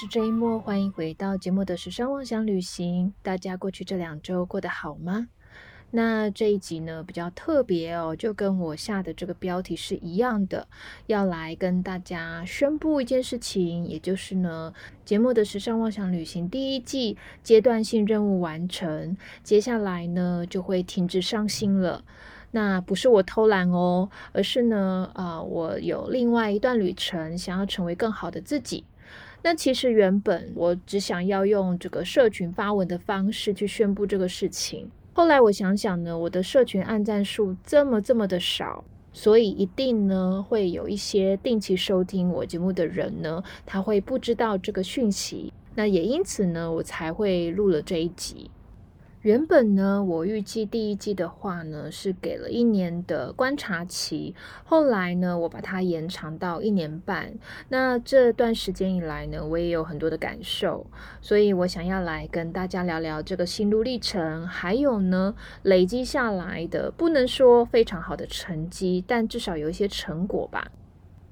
是 J 莫，欢迎回到节目的时尚妄想旅行。大家过去这两周过得好吗？那这一集呢比较特别哦，就跟我下的这个标题是一样的，要来跟大家宣布一件事情，也就是呢，节目的时尚妄想旅行第一季阶段性任务完成，接下来呢就会停止上新了。那不是我偷懒哦，而是呢，啊，我有另外一段旅程，想要成为更好的自己。那其实原本我只想要用这个社群发文的方式去宣布这个事情。后来我想想呢，我的社群按赞数这么这么的少，所以一定呢会有一些定期收听我节目的人呢，他会不知道这个讯息。那也因此呢，我才会录了这一集。原本呢，我预计第一季的话呢是给了一年的观察期，后来呢，我把它延长到一年半。那这段时间以来呢，我也有很多的感受，所以我想要来跟大家聊聊这个心路历程，还有呢，累积下来的不能说非常好的成绩，但至少有一些成果吧。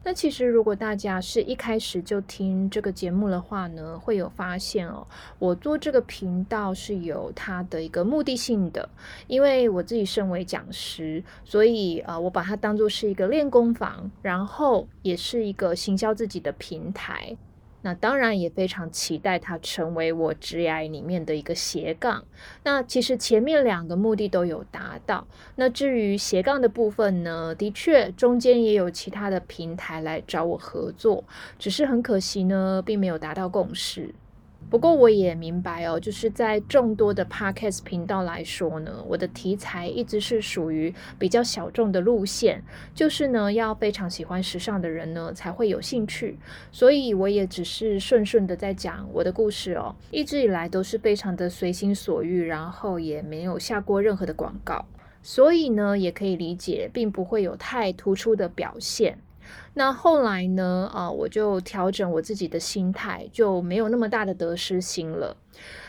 那其实，如果大家是一开始就听这个节目的话呢，会有发现哦。我做这个频道是有它的一个目的性的，因为我自己身为讲师，所以呃，我把它当做是一个练功房，然后也是一个行销自己的平台。那当然也非常期待它成为我职涯里面的一个斜杠。那其实前面两个目的都有达到。那至于斜杠的部分呢，的确中间也有其他的平台来找我合作，只是很可惜呢，并没有达到共识。不过我也明白哦，就是在众多的 podcast 频道来说呢，我的题材一直是属于比较小众的路线，就是呢要非常喜欢时尚的人呢才会有兴趣，所以我也只是顺顺的在讲我的故事哦，一直以来都是非常的随心所欲，然后也没有下过任何的广告，所以呢也可以理解，并不会有太突出的表现。那后来呢？啊，我就调整我自己的心态，就没有那么大的得失心了。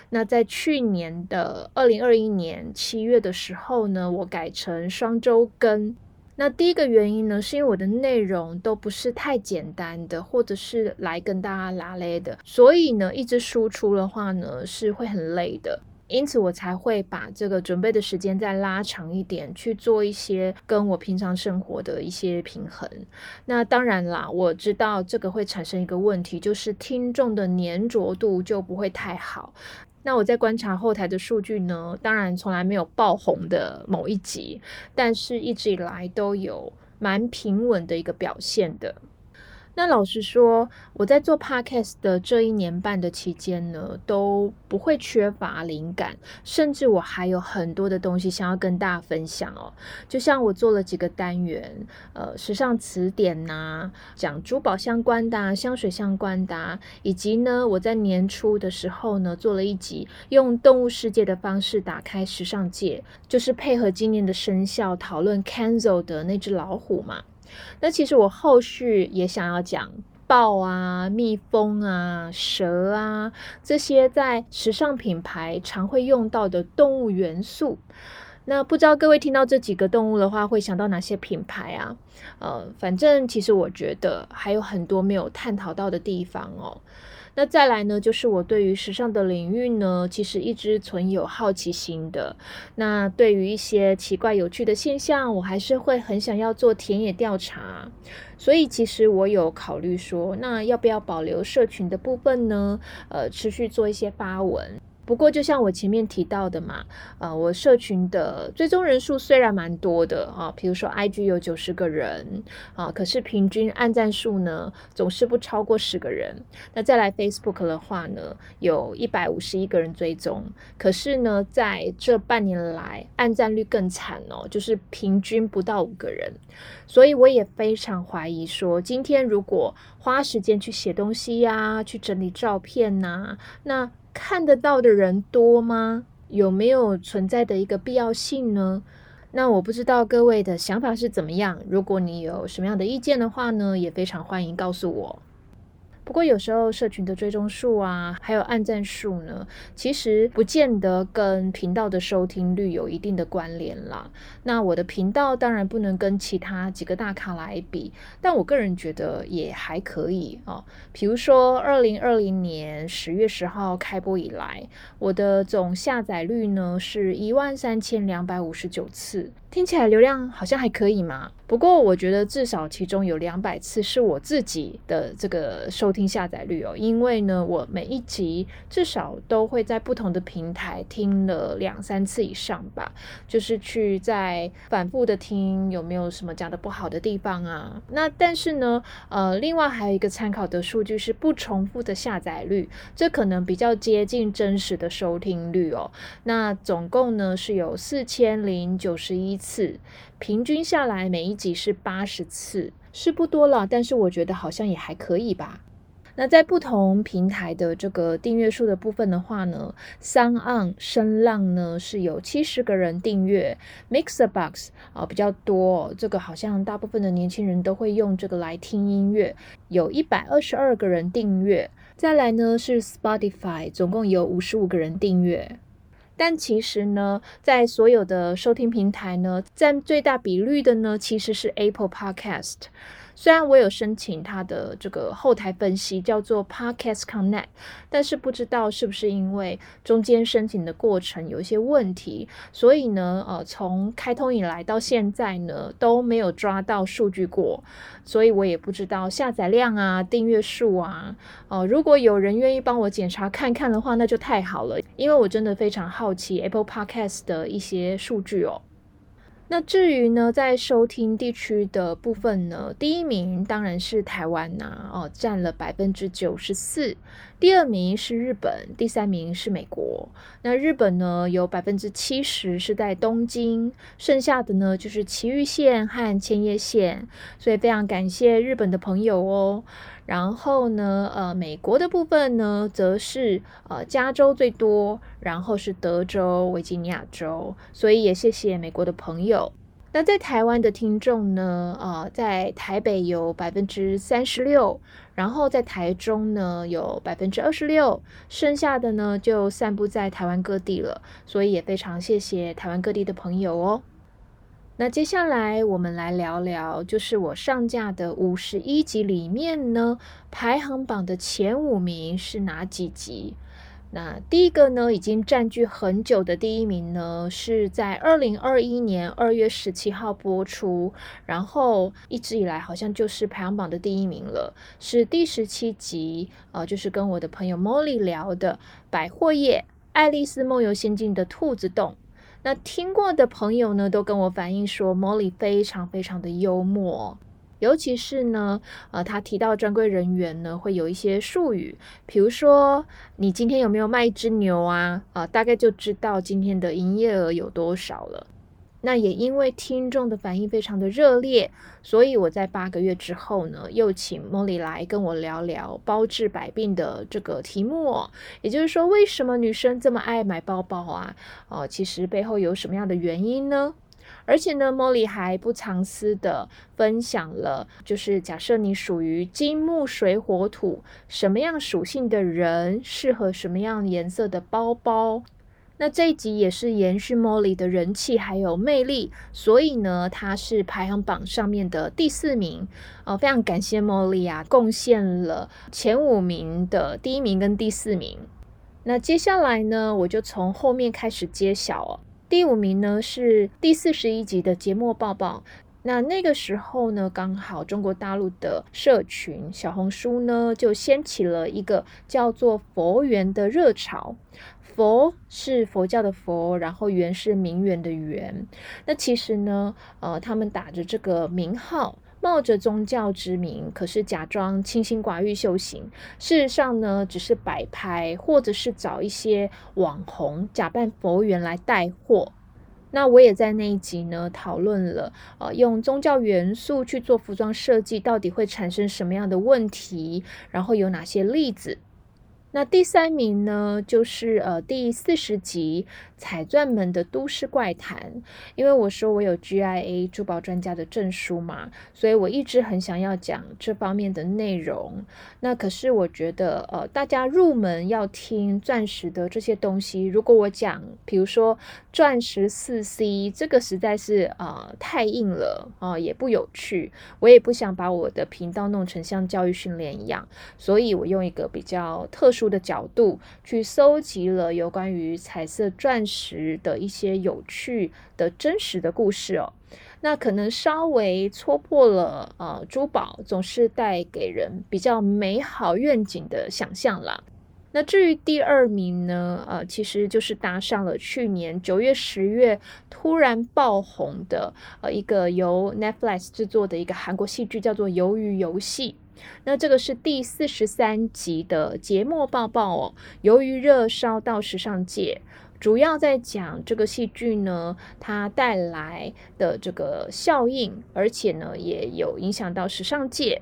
那在去年的二零二一年七月的时候呢，我改成双周更。那第一个原因呢，是因为我的内容都不是太简单的，或者是来跟大家拉累的，所以呢，一直输出的话呢，是会很累的。因此，我才会把这个准备的时间再拉长一点，去做一些跟我平常生活的一些平衡。那当然啦，我知道这个会产生一个问题，就是听众的粘着度就不会太好。那我在观察后台的数据呢，当然从来没有爆红的某一集，但是一直以来都有蛮平稳的一个表现的。那老实说，我在做 podcast 的这一年半的期间呢，都不会缺乏灵感，甚至我还有很多的东西想要跟大家分享哦。就像我做了几个单元，呃，时尚词典呐，讲珠宝相关的、香水相关的，以及呢，我在年初的时候呢，做了一集用动物世界的方式打开时尚界，就是配合今年的生肖讨论 Kenzo 的那只老虎嘛。那其实我后续也想要讲豹啊、蜜蜂啊、蛇啊这些在时尚品牌常会用到的动物元素。那不知道各位听到这几个动物的话，会想到哪些品牌啊？呃，反正其实我觉得还有很多没有探讨到的地方哦。那再来呢，就是我对于时尚的领域呢，其实一直存有好奇心的。那对于一些奇怪有趣的现象，我还是会很想要做田野调查。所以其实我有考虑说，那要不要保留社群的部分呢？呃，持续做一些发文。不过，就像我前面提到的嘛，呃，我社群的追踪人数虽然蛮多的啊，比如说 IG 有九十个人啊，可是平均按赞数呢总是不超过十个人。那再来 Facebook 的话呢，有一百五十一个人追踪，可是呢，在这半年来按赞率更惨哦，就是平均不到五个人。所以我也非常怀疑说，今天如果花时间去写东西呀，去整理照片呐，那看得到的人多吗？有没有存在的一个必要性呢？那我不知道各位的想法是怎么样。如果你有什么样的意见的话呢，也非常欢迎告诉我。不过有时候社群的追踪数啊，还有按赞数呢，其实不见得跟频道的收听率有一定的关联啦。那我的频道当然不能跟其他几个大咖来比，但我个人觉得也还可以哦。比如说，二零二零年十月十号开播以来，我的总下载率呢是一万三千两百五十九次。听起来流量好像还可以嘛，不过我觉得至少其中有两百次是我自己的这个收听下载率哦，因为呢，我每一集至少都会在不同的平台听了两三次以上吧，就是去在反复的听有没有什么讲的不好的地方啊。那但是呢，呃，另外还有一个参考的数据是不重复的下载率，这可能比较接近真实的收听率哦。那总共呢是有四千零九十一。次，平均下来每一集是八十次，是不多了，但是我觉得好像也还可以吧。那在不同平台的这个订阅数的部分的话呢，三岸声浪呢是有七十个人订阅，Mixerbox 啊比较多，这个好像大部分的年轻人都会用这个来听音乐，有一百二十二个人订阅。再来呢是 Spotify，总共有五十五个人订阅。但其实呢，在所有的收听平台呢，占最大比率的呢，其实是 Apple Podcast。虽然我有申请它的这个后台分析，叫做 Podcast Connect，但是不知道是不是因为中间申请的过程有一些问题，所以呢，呃，从开通以来到现在呢，都没有抓到数据过，所以我也不知道下载量啊、订阅数啊，哦，如果有人愿意帮我检查看看的话，那就太好了，因为我真的非常好奇 Apple Podcast 的一些数据哦。那至于呢，在收听地区的部分呢，第一名当然是台湾呐，哦，占了百分之九十四。第二名是日本，第三名是美国。那日本呢，有百分之七十是在东京，剩下的呢就是埼玉县和千叶县。所以非常感谢日本的朋友哦。然后呢，呃，美国的部分呢，则是呃加州最多，然后是德州、维吉尼亚州，所以也谢谢美国的朋友。那在台湾的听众呢，呃，在台北有百分之三十六，然后在台中呢有百分之二十六，剩下的呢就散布在台湾各地了，所以也非常谢谢台湾各地的朋友哦。那接下来我们来聊聊，就是我上架的五十一集里面呢，排行榜的前五名是哪几集？那第一个呢，已经占据很久的第一名呢，是在二零二一年二月十七号播出，然后一直以来好像就是排行榜的第一名了，是第十七集，呃，就是跟我的朋友 Molly 聊的百货业《爱丽丝梦游仙境》的兔子洞。那听过的朋友呢，都跟我反映说，Molly 非常非常的幽默，尤其是呢，呃，他提到专柜人员呢，会有一些术语，比如说，你今天有没有卖一只牛啊？呃，大概就知道今天的营业额有多少了。那也因为听众的反应非常的热烈，所以我在八个月之后呢，又请茉莉来跟我聊聊包治百病的这个题目。也就是说，为什么女生这么爱买包包啊？哦，其实背后有什么样的原因呢？而且呢，茉莉还不藏私的分享了，就是假设你属于金木水火土，什么样属性的人适合什么样颜色的包包。那这一集也是延续 Molly 的人气还有魅力，所以呢，它是排行榜上面的第四名。呃，非常感谢 Molly 啊，贡献了前五名的第一名跟第四名。那接下来呢，我就从后面开始揭晓哦。第五名呢是第四十一集的节目抱抱。那那个时候呢，刚好中国大陆的社群小红书呢，就掀起了一个叫做“佛缘”的热潮。佛是佛教的佛，然后缘是名媛的缘。那其实呢，呃，他们打着这个名号，冒着宗教之名，可是假装清心寡欲修行。事实上呢，只是摆拍，或者是找一些网红假扮佛缘来带货。那我也在那一集呢讨论了，呃，用宗教元素去做服装设计，到底会产生什么样的问题？然后有哪些例子？那第三名呢，就是呃第四十集《彩钻门的都市怪谈》。因为我说我有 GIA 珠宝专家的证书嘛，所以我一直很想要讲这方面的内容。那可是我觉得，呃，大家入门要听钻石的这些东西，如果我讲，比如说钻石四 C，这个实在是呃太硬了啊，也不有趣。我也不想把我的频道弄成像教育训练一样，所以我用一个比较特殊的角度去搜集了有关于彩色钻石的一些有趣的真实的故事哦。那可能稍微戳破了呃，珠宝总是带给人比较美好愿景的想象啦。那至于第二名呢，呃，其实就是搭上了去年九月、十月突然爆红的呃一个由 Netflix 制作的一个韩国戏剧，叫做《鱿鱼游戏》。那这个是第四十三集的节目报报哦，由于热烧到时尚界。主要在讲这个戏剧呢，它带来的这个效应，而且呢，也有影响到时尚界。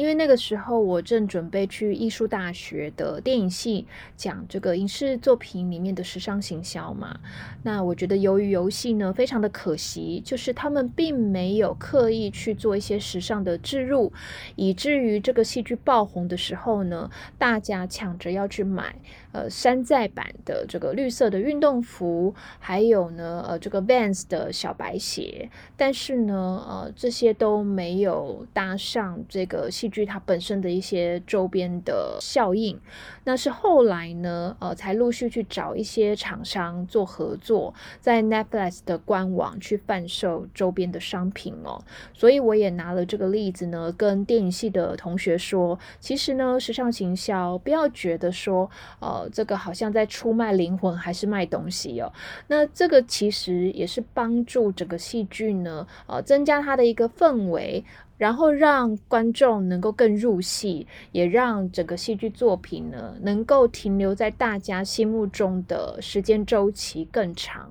因为那个时候我正准备去艺术大学的电影系讲这个影视作品里面的时尚行销嘛，那我觉得由于游戏呢非常的可惜，就是他们并没有刻意去做一些时尚的置入，以至于这个戏剧爆红的时候呢，大家抢着要去买呃山寨版的这个绿色的运动服，还有呢呃这个 Vans 的小白鞋，但是呢呃这些都没有搭上这个戏。剧它本身的一些周边的效应，那是后来呢，呃，才陆续去找一些厂商做合作，在 Netflix 的官网去贩售周边的商品哦。所以我也拿了这个例子呢，跟电影系的同学说，其实呢，时尚行销不要觉得说，呃，这个好像在出卖灵魂还是卖东西哦。那这个其实也是帮助整个戏剧呢，呃，增加它的一个氛围。然后让观众能够更入戏，也让整个戏剧作品呢能够停留在大家心目中的时间周期更长。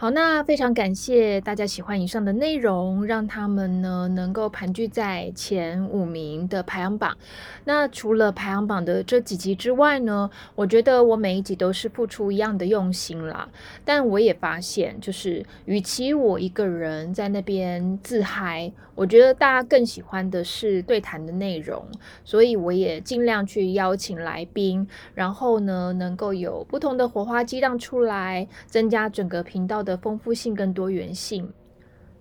好，那非常感谢大家喜欢以上的内容，让他们呢能够盘踞在前五名的排行榜。那除了排行榜的这几集之外呢，我觉得我每一集都是付出一样的用心啦。但我也发现，就是与其我一个人在那边自嗨，我觉得大家更喜欢的是对谈的内容。所以我也尽量去邀请来宾，然后呢能够有不同的火花激荡出来，增加整个频道的。的丰富性跟多元性，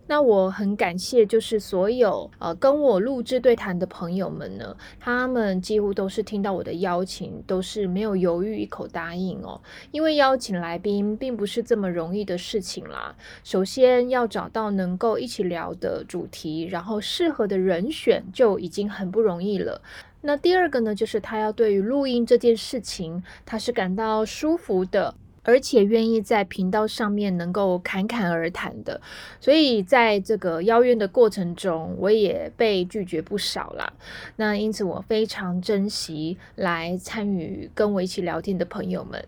那我很感谢，就是所有呃跟我录制对谈的朋友们呢，他们几乎都是听到我的邀请，都是没有犹豫一口答应哦。因为邀请来宾并不是这么容易的事情啦。首先要找到能够一起聊的主题，然后适合的人选就已经很不容易了。那第二个呢，就是他要对于录音这件事情，他是感到舒服的。而且愿意在频道上面能够侃侃而谈的，所以在这个邀约的过程中，我也被拒绝不少啦。那因此，我非常珍惜来参与跟我一起聊天的朋友们。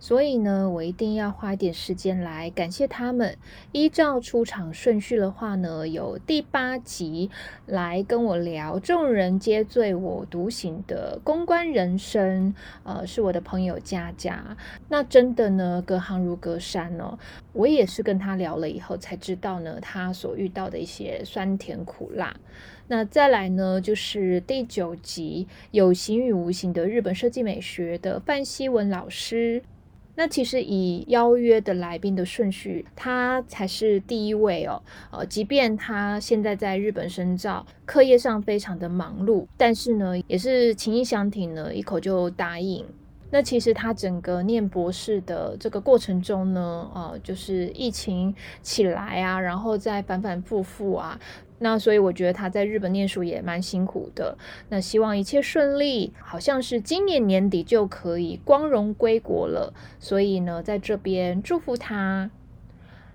所以呢，我一定要花一点时间来感谢他们。依照出场顺序的话呢，有第八集来跟我聊“众人皆醉我独醒”的公关人生，呃，是我的朋友佳佳。那真的呢，隔行如隔山哦。我也是跟他聊了以后才知道呢，他所遇到的一些酸甜苦辣。那再来呢，就是第九集有形与无形的日本设计美学的范希文老师。那其实以邀约的来宾的顺序，他才是第一位哦。呃，即便他现在在日本深造，课业上非常的忙碌，但是呢，也是情意相挺呢，一口就答应。那其实他整个念博士的这个过程中呢，呃，就是疫情起来啊，然后再反反复复啊。那所以我觉得他在日本念书也蛮辛苦的。那希望一切顺利，好像是今年年底就可以光荣归国了。所以呢，在这边祝福他。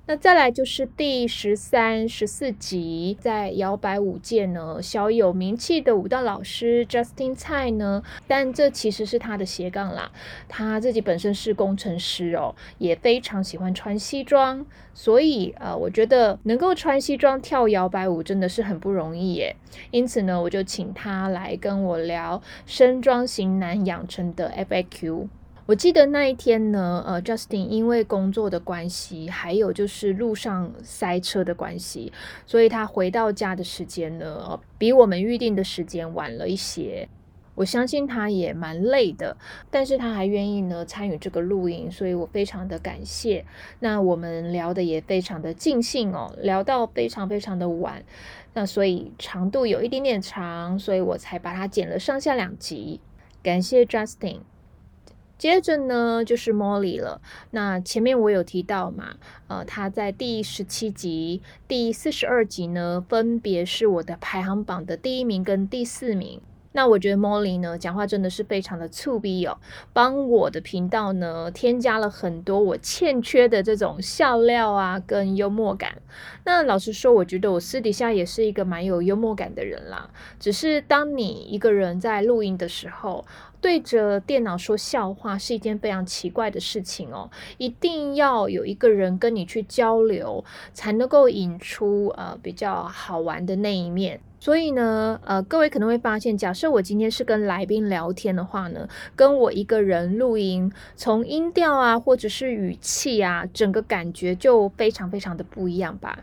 那再来就是第十三、十四集，在摇摆舞界呢，小有名气的舞蹈老师 Justin 蔡呢，但这其实是他的斜杠啦。他自己本身是工程师哦，也非常喜欢穿西装，所以呃，我觉得能够穿西装跳摇摆舞真的是很不容易耶。因此呢，我就请他来跟我聊身装型男养成的 FAQ。我记得那一天呢，呃，Justin 因为工作的关系，还有就是路上塞车的关系，所以他回到家的时间呢，比我们预定的时间晚了一些。我相信他也蛮累的，但是他还愿意呢参与这个录音，所以我非常的感谢。那我们聊的也非常的尽兴哦，聊到非常非常的晚，那所以长度有一点点长，所以我才把它剪了上下两集。感谢 Justin。接着呢，就是 Molly 了。那前面我有提到嘛，呃，他在第十七集、第四十二集呢，分别是我的排行榜的第一名跟第四名。那我觉得 Molly 呢，讲话真的是非常的粗逼哦，帮我的频道呢添加了很多我欠缺的这种笑料啊，跟幽默感。那老实说，我觉得我私底下也是一个蛮有幽默感的人啦。只是当你一个人在录音的时候，对着电脑说笑话是一件非常奇怪的事情哦，一定要有一个人跟你去交流，才能够引出呃比较好玩的那一面。所以呢，呃，各位可能会发现，假设我今天是跟来宾聊天的话呢，跟我一个人录音，从音调啊，或者是语气啊，整个感觉就非常非常的不一样吧。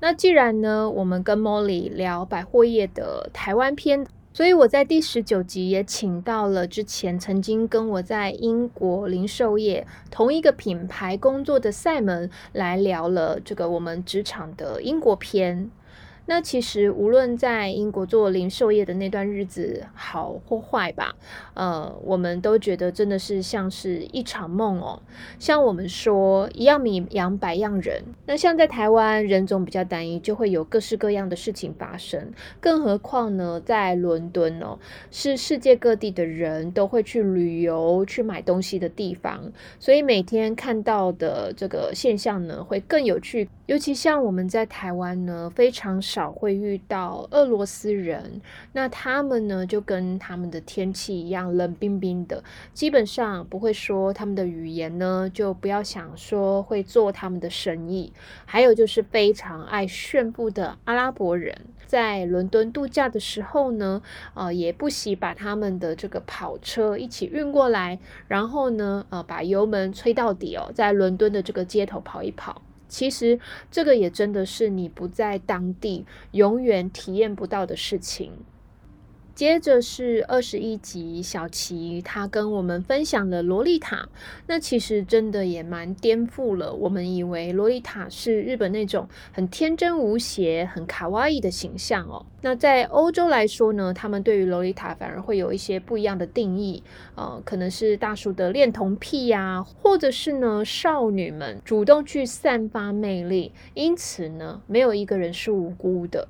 那既然呢，我们跟 Molly 聊百货业的台湾篇。所以我在第十九集也请到了之前曾经跟我在英国零售业同一个品牌工作的赛门来聊了这个我们职场的英国篇。那其实无论在英国做零售业的那段日子好或坏吧，呃，我们都觉得真的是像是一场梦哦。像我们说一样米养百样人，那像在台湾人种比较单一，就会有各式各样的事情发生。更何况呢，在伦敦哦，是世界各地的人都会去旅游、去买东西的地方，所以每天看到的这个现象呢，会更有趣。尤其像我们在台湾呢，非常少会遇到俄罗斯人，那他们呢就跟他们的天气一样冷冰冰的，基本上不会说他们的语言呢，就不要想说会做他们的生意。还有就是非常爱炫富的阿拉伯人，在伦敦度假的时候呢，呃，也不惜把他们的这个跑车一起运过来，然后呢，呃，把油门吹到底哦，在伦敦的这个街头跑一跑。其实这个也真的是你不在当地永远体验不到的事情。接着是二十一集，小琪他跟我们分享了洛丽塔，那其实真的也蛮颠覆了我们以为洛丽塔是日本那种很天真无邪、很卡哇伊的形象哦。那在欧洲来说呢，他们对于洛丽塔反而会有一些不一样的定义，呃，可能是大叔的恋童癖呀，或者是呢少女们主动去散发魅力，因此呢，没有一个人是无辜的。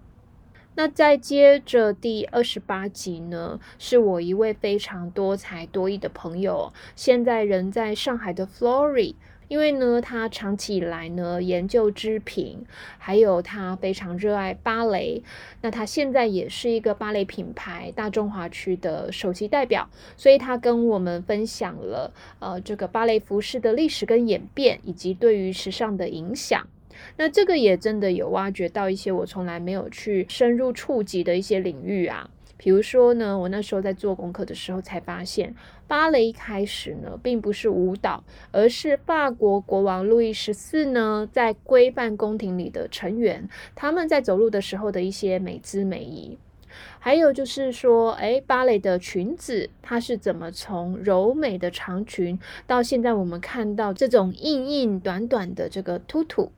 那再接着第二十八集呢，是我一位非常多才多艺的朋友，现在人在上海的 Flory，因为呢，他长期以来呢研究织品，还有他非常热爱芭蕾，那他现在也是一个芭蕾品牌大中华区的首席代表，所以他跟我们分享了呃这个芭蕾服饰的历史跟演变，以及对于时尚的影响。那这个也真的有挖掘到一些我从来没有去深入触及的一些领域啊，比如说呢，我那时候在做功课的时候才发现，芭蕾一开始呢并不是舞蹈，而是法国国王路易十四呢在规范宫廷里的成员他们在走路的时候的一些美姿美仪，还有就是说，哎，芭蕾的裙子它是怎么从柔美的长裙到现在我们看到这种硬硬短短的这个突突。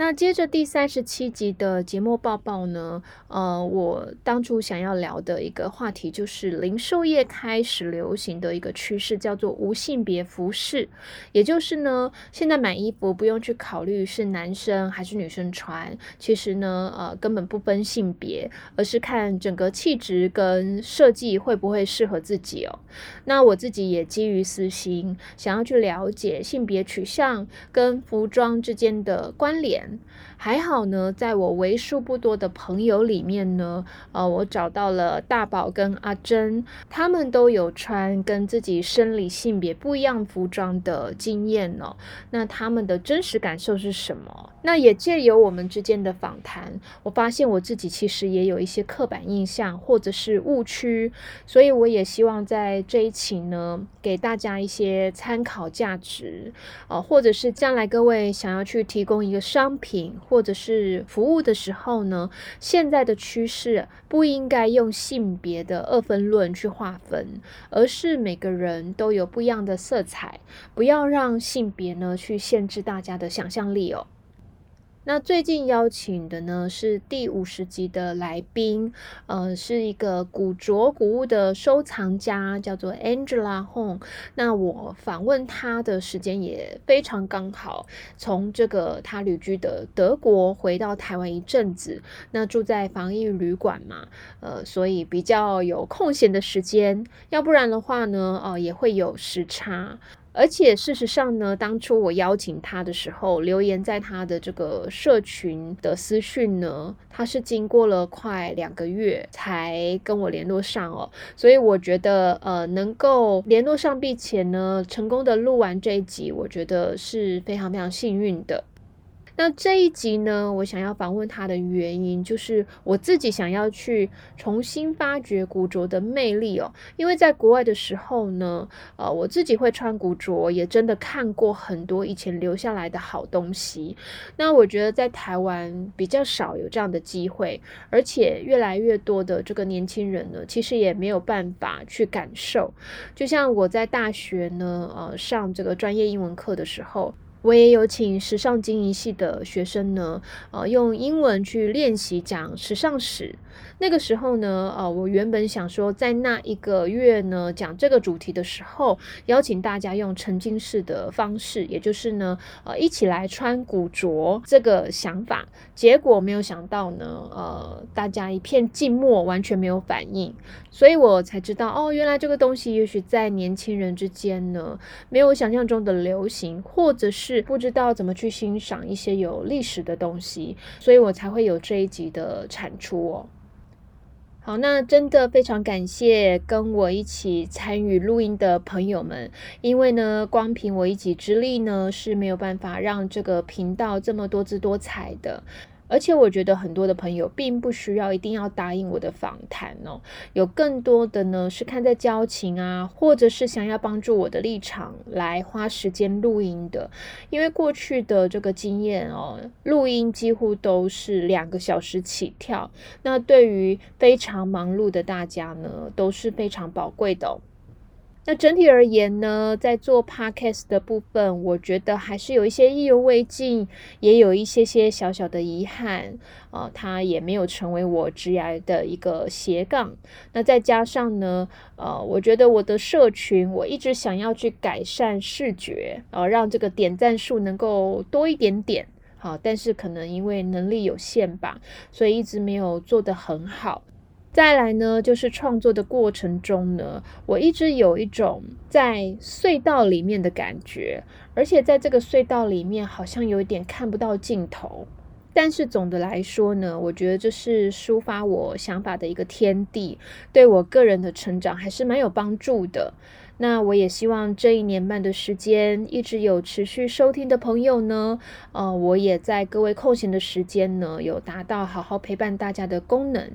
那接着第三十七集的节目报报呢？呃，我当初想要聊的一个话题就是零售业开始流行的一个趋势，叫做无性别服饰。也就是呢，现在买衣服不用去考虑是男生还是女生穿，其实呢，呃，根本不分性别，而是看整个气质跟设计会不会适合自己哦。那我自己也基于私心，想要去了解性别取向跟服装之间的关联。还好呢，在我为数不多的朋友里面呢，呃，我找到了大宝跟阿珍，他们都有穿跟自己生理性别不一样服装的经验呢。那他们的真实感受是什么？那也借由我们之间的访谈，我发现我自己其实也有一些刻板印象或者是误区，所以我也希望在这一期呢，给大家一些参考价值，呃，或者是将来各位想要去提供一个商品。或者是服务的时候呢，现在的趋势不应该用性别的二分论去划分，而是每个人都有不一样的色彩，不要让性别呢去限制大家的想象力哦。那最近邀请的呢是第五十集的来宾，呃，是一个古着古物的收藏家，叫做 Angela Hong。那我访问他的时间也非常刚好，从这个他旅居的德国回到台湾一阵子，那住在防疫旅馆嘛，呃，所以比较有空闲的时间，要不然的话呢，呃，也会有时差。而且事实上呢，当初我邀请他的时候，留言在他的这个社群的私讯呢，他是经过了快两个月才跟我联络上哦，所以我觉得呃，能够联络上并且呢，成功的录完这一集，我觉得是非常非常幸运的。那这一集呢，我想要访问他的原因，就是我自己想要去重新发掘古着的魅力哦。因为在国外的时候呢，呃，我自己会穿古着，也真的看过很多以前留下来的好东西。那我觉得在台湾比较少有这样的机会，而且越来越多的这个年轻人呢，其实也没有办法去感受。就像我在大学呢，呃，上这个专业英文课的时候。我也有请时尚经营系的学生呢，呃，用英文去练习讲时尚史。那个时候呢，呃，我原本想说，在那一个月呢，讲这个主题的时候，邀请大家用沉浸式的方式，也就是呢，呃，一起来穿古着这个想法。结果没有想到呢，呃，大家一片静默，完全没有反应。所以我才知道，哦，原来这个东西也许在年轻人之间呢，没有想象中的流行，或者是不知道怎么去欣赏一些有历史的东西。所以我才会有这一集的产出哦。好，那真的非常感谢跟我一起参与录音的朋友们，因为呢，光凭我一己之力呢是没有办法让这个频道这么多姿多彩的。而且我觉得很多的朋友并不需要一定要答应我的访谈哦，有更多的呢是看在交情啊，或者是想要帮助我的立场来花时间录音的。因为过去的这个经验哦，录音几乎都是两个小时起跳，那对于非常忙碌的大家呢，都是非常宝贵的。那整体而言呢，在做 podcast 的部分，我觉得还是有一些意犹未尽，也有一些些小小的遗憾啊，它也没有成为我职业的一个斜杠。那再加上呢，呃，我觉得我的社群，我一直想要去改善视觉，呃，让这个点赞数能够多一点点，好，但是可能因为能力有限吧，所以一直没有做得很好。再来呢，就是创作的过程中呢，我一直有一种在隧道里面的感觉，而且在这个隧道里面好像有一点看不到尽头。但是总的来说呢，我觉得这是抒发我想法的一个天地，对我个人的成长还是蛮有帮助的。那我也希望这一年半的时间，一直有持续收听的朋友呢，呃，我也在各位空闲的时间呢，有达到好好陪伴大家的功能。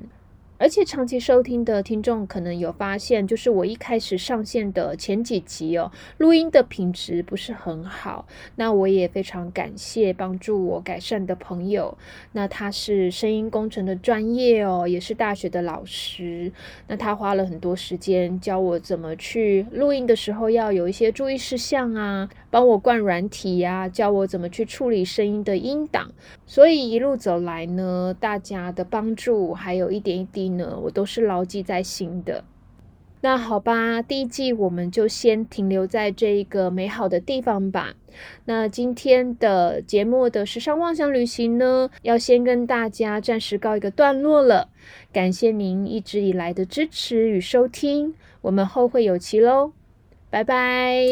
而且长期收听的听众可能有发现，就是我一开始上线的前几集哦，录音的品质不是很好。那我也非常感谢帮助我改善的朋友。那他是声音工程的专业哦，也是大学的老师。那他花了很多时间教我怎么去录音的时候要有一些注意事项啊，帮我灌软体呀，教我怎么去处理声音的音档。所以一路走来呢，大家的帮助还有一点一滴。呢，我都是牢记在心的。那好吧，第一季我们就先停留在这一个美好的地方吧。那今天的节目的时尚妄想旅行呢，要先跟大家暂时告一个段落了。感谢您一直以来的支持与收听，我们后会有期喽，拜拜。